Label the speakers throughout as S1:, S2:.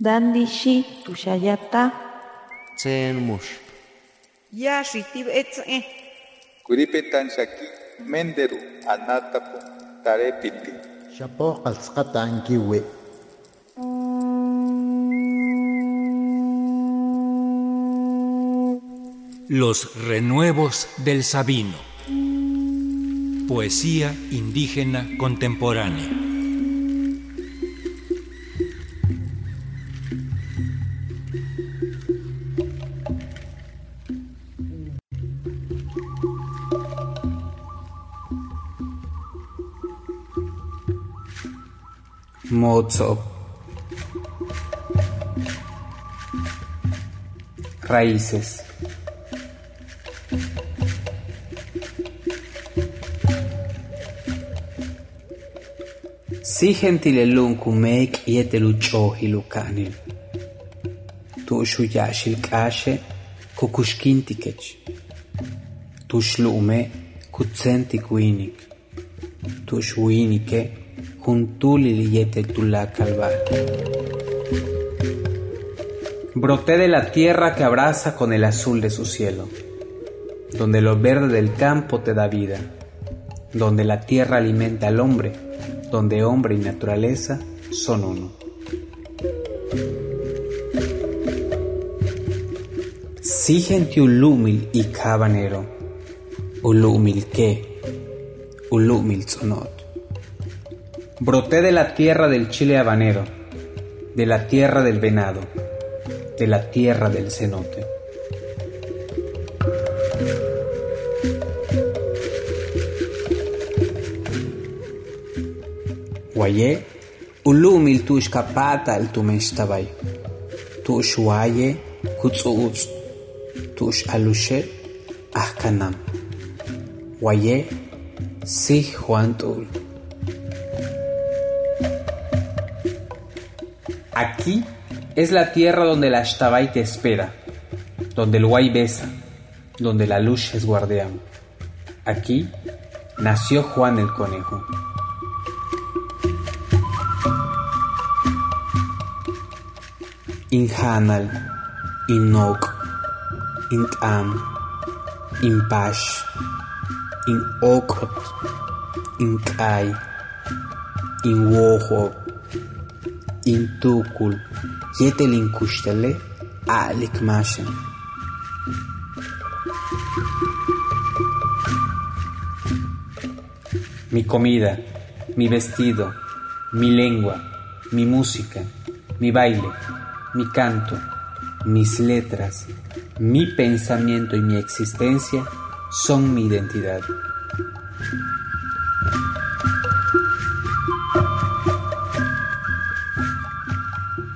S1: Dandishi tushayata.
S2: Tsen mush.
S3: Yashitib etze.
S4: Kuripetan shaki menderu anatapu tarepiti.
S5: Shapo qalsqata ankiwi.
S6: Los renuevos del Sabino. Poesía indígena contemporánea.
S7: Mozo. Raíces. Si gentilelun kumek yetelu chohilu kanil. Tu shuyashil kashe kukushkintikech. Tu shlume kutsenti kuinik. Tu shuinike juntuli yete tula calvar. Broté de la tierra que abraza con el azul de su cielo, donde lo verde del campo te da vida, donde la tierra alimenta al hombre, donde hombre y naturaleza son uno. Si gente ulumil y cabanero, ulumil que, ulumil sonot. Broté de la tierra del chile habanero, de la tierra del venado, de la tierra del cenote. Guayé, ulumil tush kapata el tumeshtabay, tush guaye, kutsuutz, tush alushe, ahkanam. Guayé, si Juan Tul. Aquí es la tierra donde la Ashtabay te espera, donde el Guay besa, donde la luz es guardián. Aquí nació Juan el Conejo. Inhanal, Inok, Intam, Impash, Inokot, Inkai, Inwoho, Intukul, Yetelin Kushtale, Alik. Mi comida, mi vestido, mi lengua, mi música, mi baile, mi canto, mis letras, mi pensamiento y mi existencia son mi identidad.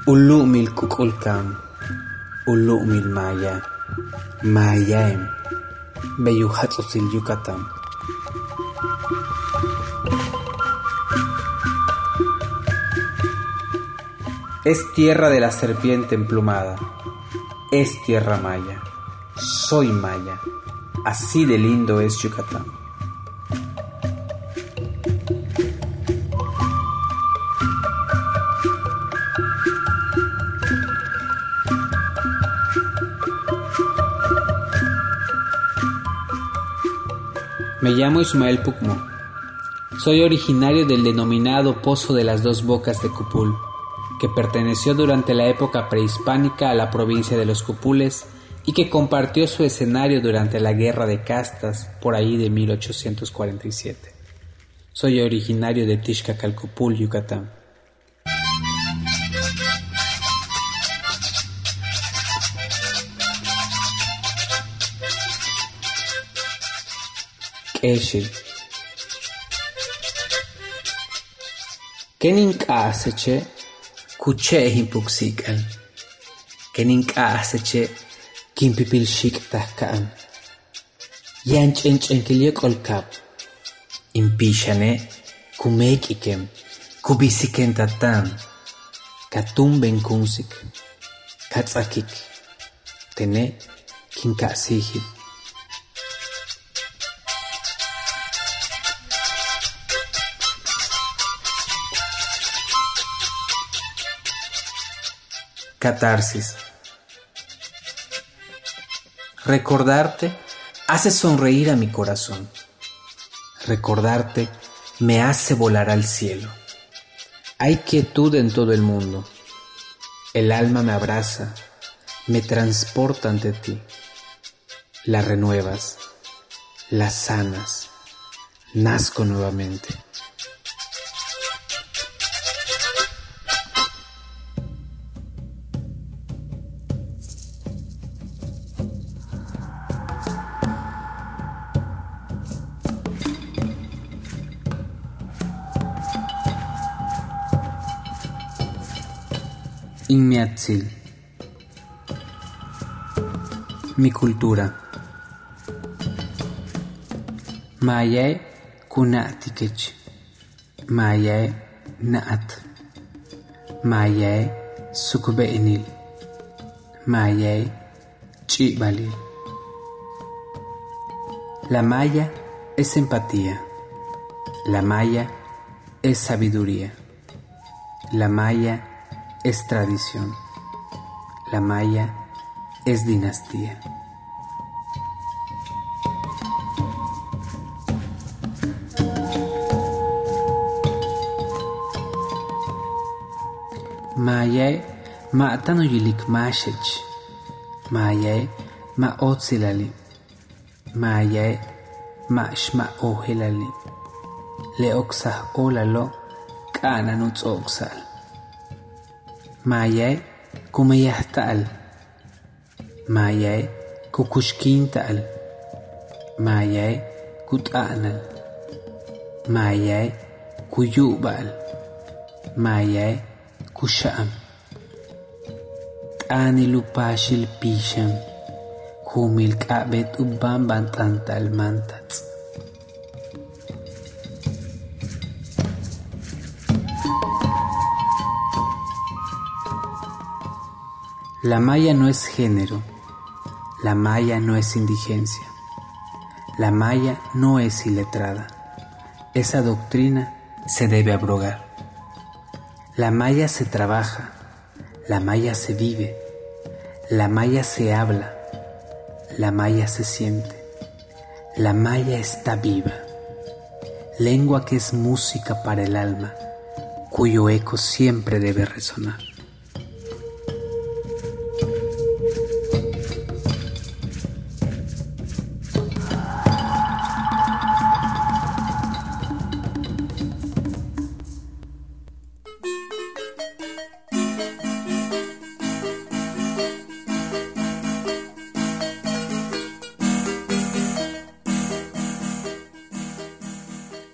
S7: Ulumil kukulkam, ulumil maya, mayaem, beyuhatzosil yukatam. Es tierra de la serpiente emplumada, es tierra maya, soy maya, así de lindo es Yucatán. Me llamo Ismael Pucmo. Soy originario del denominado Pozo de las Dos Bocas de Cupul, que perteneció durante la época prehispánica a la provincia de los Cupules y que compartió su escenario durante la Guerra de Castas por ahí de 1847. Soy originario de Tixcacalcupul, Yucatán. კეში. კენინ კაასეჩე კუჩე ჰიმპუქსიკალ. კენინ კაასეჩე კიმპიპილ შიკტაკან. იანჩენჩენკილიე კოლკაპ. იმპიშანე კუმეკიკემ კუბისიკენ ტატან. კატუმბენ კუნსიკ. კაცაკიკ. თენე კინკასიჰი. Catarsis. Recordarte hace sonreír a mi corazón. Recordarte me hace volar al cielo. Hay quietud en todo el mundo. El alma me abraza, me transporta ante ti. La renuevas, la sanas, nazco nuevamente. Inmiatzil. Mi cultura. Mayae kunatikech. Mayae naat. Mayae sukubeinil. Mayae chibalil. La maya es empatía. La maya es sabiduría. La maya es tradición. La maya es dinastía. Mayae ma tanuyilik mashech. Mayae ma otsilali. Mayae ma shma ohilali. Leoxah معياي كومياه تقل معياي كوكوشكين تقل معياي كوتقنل معياي كيوق بقل معياي كشقم تقاني لباش البيشم كومي الكعبة قبان بنتنت المنتت La maya no es género, la maya no es indigencia, la maya no es iletrada. Esa doctrina se debe abrogar. La maya se trabaja, la maya se vive, la maya se habla, la maya se siente, la maya está viva. Lengua que es música para el alma, cuyo eco siempre debe resonar.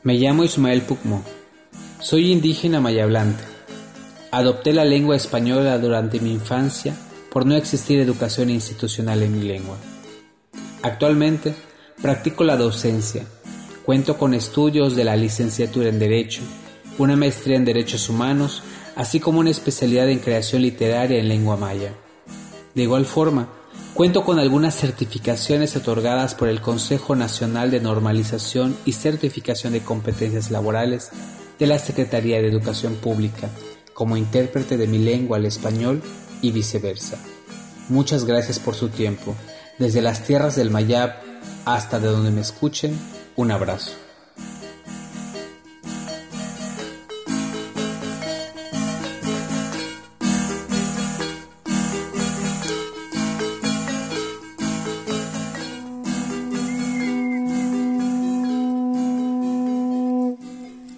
S7: Me llamo Ismael Pucmo. Soy indígena mayablante. Adopté la lengua española durante mi infancia por no existir educación institucional en mi lengua. Actualmente practico la docencia. Cuento con estudios de la licenciatura en Derecho, una maestría en Derechos Humanos, así como una especialidad en creación literaria en lengua maya. De igual forma, Cuento con algunas certificaciones otorgadas por el Consejo Nacional de Normalización y Certificación de Competencias Laborales de la Secretaría de Educación Pública como intérprete de mi lengua al español y viceversa. Muchas gracias por su tiempo. Desde las tierras del Mayab hasta de donde me escuchen, un abrazo.